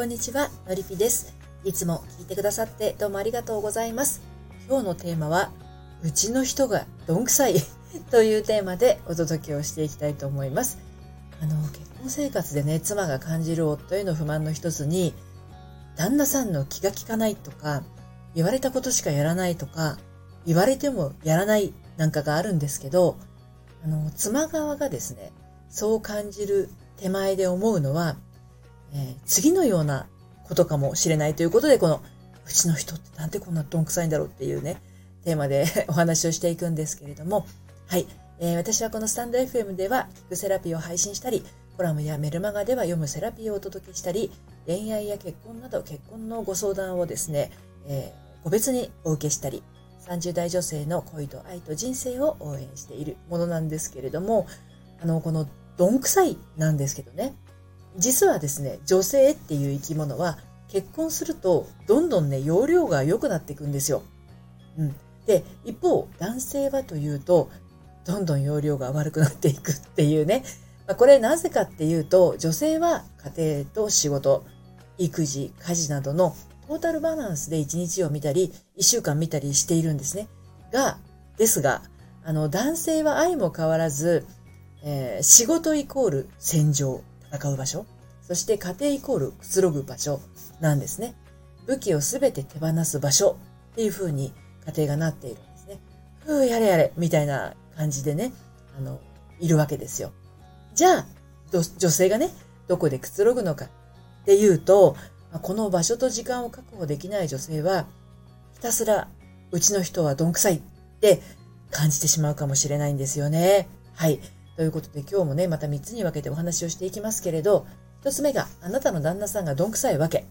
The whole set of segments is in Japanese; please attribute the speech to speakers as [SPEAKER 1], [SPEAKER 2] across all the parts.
[SPEAKER 1] こんにちは、のりぴです。いつも聞いてくださってどうもありがとうございます。今日のテーマは、うちの人がどんくさい というテーマでお届けをしていきたいと思います。あの、結婚生活でね、妻が感じる夫への不満の一つに、旦那さんの気が利かないとか、言われたことしかやらないとか、言われてもやらないなんかがあるんですけど、あの、妻側がですね、そう感じる手前で思うのは、えー、次のようなことかもしれないということで、この、うちの人ってなんでこんなどんくさいんだろうっていうね、テーマで お話をしていくんですけれども、はい。えー、私はこのスタンド FM では、聞くセラピーを配信したり、コラムやメルマガでは読むセラピーをお届けしたり、恋愛や結婚など結婚のご相談をですね、えー、個別にお受けしたり、30代女性の恋と愛と人生を応援しているものなんですけれども、あの、このどんくさいなんですけどね、実はですね、女性っていう生き物は結婚するとどんどんね、容量が良くなっていくんですよ。うん。で、一方、男性はというと、どんどん容量が悪くなっていくっていうね。まあ、これなぜかっていうと、女性は家庭と仕事、育児、家事などのトータルバランスで一日を見たり、一週間見たりしているんですね。が、ですが、あの、男性は愛も変わらず、えー、仕事イコール戦場。戦う場所、そして家庭イコールくつろぐ場所なんですね。武器をすべて手放す場所っていう風に家庭がなっているんですね。ふう、やれやれ、みたいな感じでね、あの、いるわけですよ。じゃあ、女性がね、どこでくつろぐのかっていうと、この場所と時間を確保できない女性は、ひたすら、うちの人はどんくさいって感じてしまうかもしれないんですよね。はい。ということで今日もね、また3つに分けてお話をしていきますけれど、1つ目があなたの旦那さんがどんくさいわけ。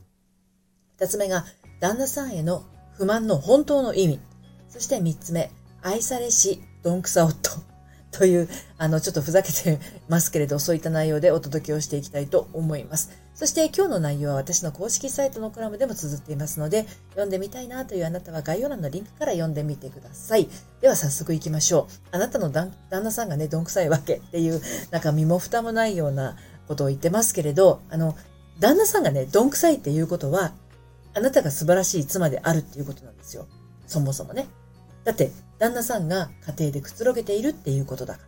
[SPEAKER 1] 2つ目が旦那さんへの不満の本当の意味。そして3つ目、愛されしどんくさ夫。という、あの、ちょっとふざけてますけれど、そういった内容でお届けをしていきたいと思います。そして今日の内容は私の公式サイトのコラムでも綴っていますので、読んでみたいなというあなたは概要欄のリンクから読んでみてください。では早速行きましょう。あなたの旦那さんがね、どんくさいわけっていう、なんか身も蓋もないようなことを言ってますけれど、あの、旦那さんがね、どんくさいっていうことは、あなたが素晴らしい妻であるっていうことなんですよ。そもそもね。だって、旦那さんが家庭でくつろげているっていうことだか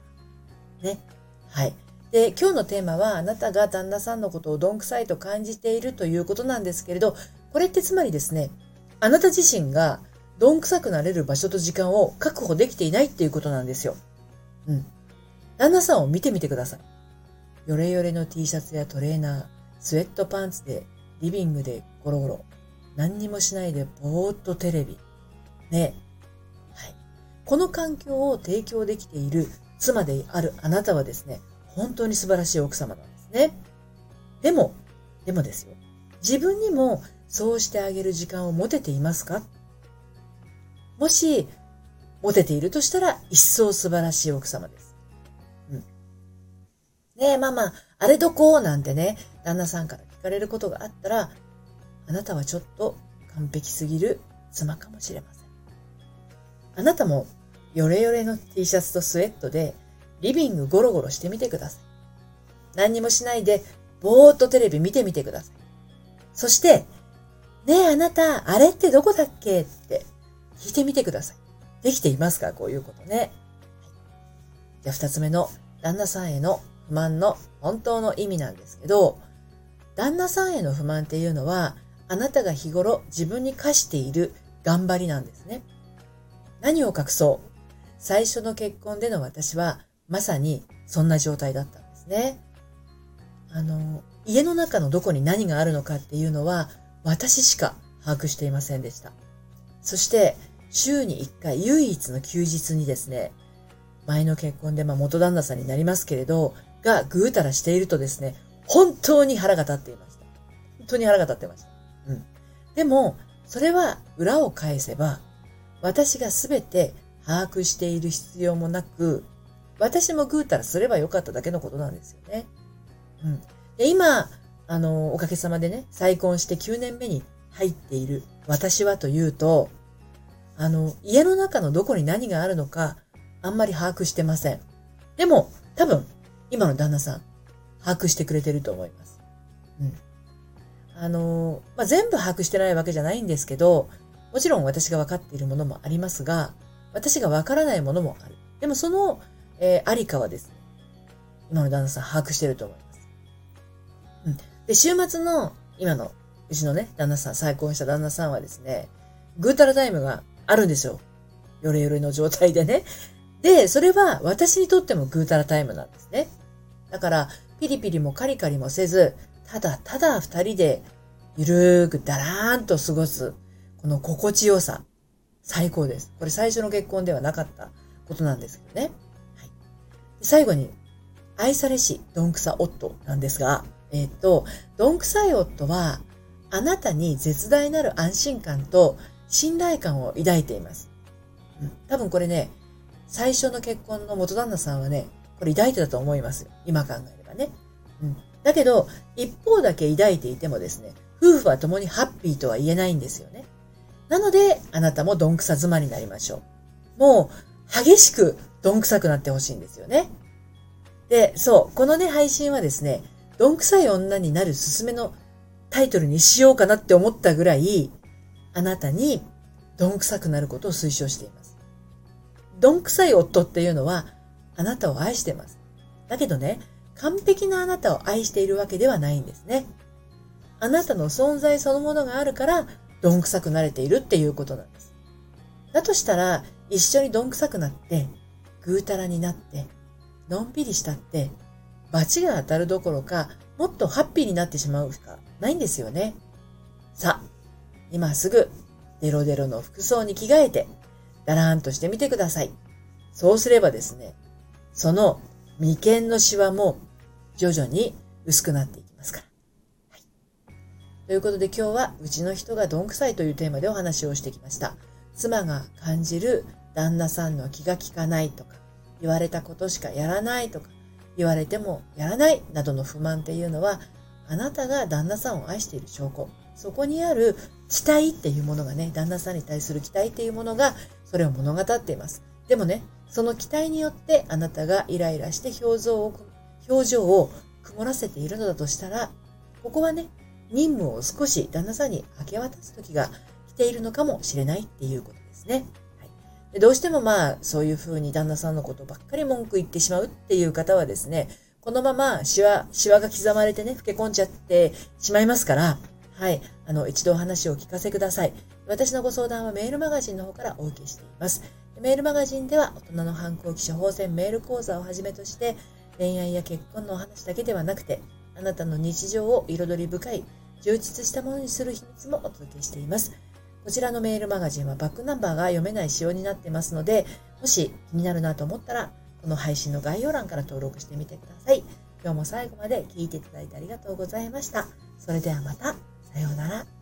[SPEAKER 1] ら。ね。はい。で、今日のテーマは、あなたが旦那さんのことをどんくさいと感じているということなんですけれど、これってつまりですね、あなた自身がどんくさくなれる場所と時間を確保できていないっていうことなんですよ。うん。旦那さんを見てみてください。ヨレヨレの T シャツやトレーナー、スウェットパンツで、リビングでゴロゴロ、何にもしないでぼーっとテレビ。ねはいこの環境を提供できている妻であるあなたはですね、本当に素晴らしい奥様なんですね。でも、でもですよ。自分にもそうしてあげる時間を持てていますか？もし、持てているとしたら、一層素晴らしい奥様です。うん。ねえ、ママ、あれどこ？なんてね、旦那さんから聞かれることがあったら、あなたはちょっと完璧すぎる妻かもしれません。あなたもヨレヨレの T シャツとスウェットでリビングゴロゴロしてみてください。何にもしないでぼーっとテレビ見てみてください。そして、ねえあなた、あれってどこだっけって聞いてみてください。できていますか？こういうことね。じゃあ二つ目の旦那さんへの不満の本当の意味なんですけど、旦那さんへの不満っていうのは、あなたが日頃自分に課している頑張りなんですね。何を隠そう？最初の結婚での私は、まさにそんな状態だったんですね。あの、家の中のどこに何があるのかっていうのは、私しか把握していませんでした。そして、週に1回唯一の休日にですね、前の結婚で、まあ元旦那さんになりますけれど、がぐうたらしているとですね、本当に腹が立っていました。本当に腹が立ってました。うん。でも、それは裏を返せば、私がすべて把握している必要もなく、私もぐうたらすればよかっただけのことなんですよね。うん。で、今、あの、おかげさまでね、再婚して9年目に入っている私はというと、あの、家の中のどこに何があるのか、あんまり把握してません。でも、多分、今の旦那さん、把握してくれてると思います。うん。あの、まあ、全部把握してないわけじゃないんですけど、もちろん私が分かっているものもありますが、私が分からないものもある。でもその、えー、ありかはですね、今の旦那さん把握してると思います。うん。で、週末の今のうちのね、旦那さん、再婚した旦那さんはですね、ぐうたらタイムがあるんですよ。ヨレヨレの状態でね。で、それは私にとってもぐうたらタイムなんですね。だから、ピリピリもカリカリもせず、ただただ二人でゆるーくだらーんと過ごす、この心地よさ、最高です。これ最初の結婚ではなかったことなんですけどね。最後に、愛されし、どんくさ夫なんですが、えっ、ー、と、どんくさい夫は、あなたに絶大なる安心感と信頼感を抱いています。うん、多分これね、最初の結婚の元旦那さんはね、これ抱いてたと思います。今考えればね。うん。だけど、一方だけ抱いていてもですね、夫婦は共にハッピーとは言えないんですよね。なので、あなたもどんくさ妻になりましょう。もう、激しくどんくさくなってほしいんですよね。で、そう、このね、配信はですね、どんくさい女になるすすめのタイトルにしようかなって思ったぐらい、あなたにどんくさくなることを推奨しています。どんくさい夫っていうのは、あなたを愛してます。だけどね、完璧なあなたを愛しているわけではないんですね。あなたの存在そのものがあるから、どんくさくなれているっていうことなんです。だとしたら、一緒にどんくさくなって、ぐうたらになって、のんびりしたって、罰が当たるどころか、もっとハッピーになってしまうしかないんですよね。さあ、今すぐ、デロデロの服装に着替えて、だらーんとしてみてください。そうすればですね、その眉間のシワも徐々に薄くなっていきますから。はい。ということで今日はうちの人がどんくさいというテーマでお話をしてきました。妻が感じる旦那さんの気が利かないとか、言われたことしかやらないとか、言われてもやらないなどの不満っていうのは、あなたが旦那さんを愛している証拠。そこにある期待っていうものがね、旦那さんに対する期待っていうものが、それを物語っています。でもね、その期待によってあなたがイライラして表情を、表情を曇らせているのだとしたら、ここはね、任務を少し旦那さんに明け渡す時が来ているのかもしれないっていうことですね。でどうしてもまあ、そういうふうに旦那さんのことばっかり文句言ってしまうっていう方はですね、このままシワ、シワが刻まれてね、老け込んじゃってしまいますから、はい、あの、一度お話をお聞かせください。私のご相談はメールマガジンの方からお受けしています。メールマガジンでは大人の反抗期処方箋メール講座をはじめとして恋愛や結婚のお話だけではなくてあなたの日常を彩り深い充実したものにする秘密もお届けしています。こちらのメールマガジンはバックナンバーが読めない仕様になってますので、もし気になるなと思ったら、この配信の概要欄から登録してみてください。今日も最後まで聞いていただいてありがとうございました。それではまた。さようなら。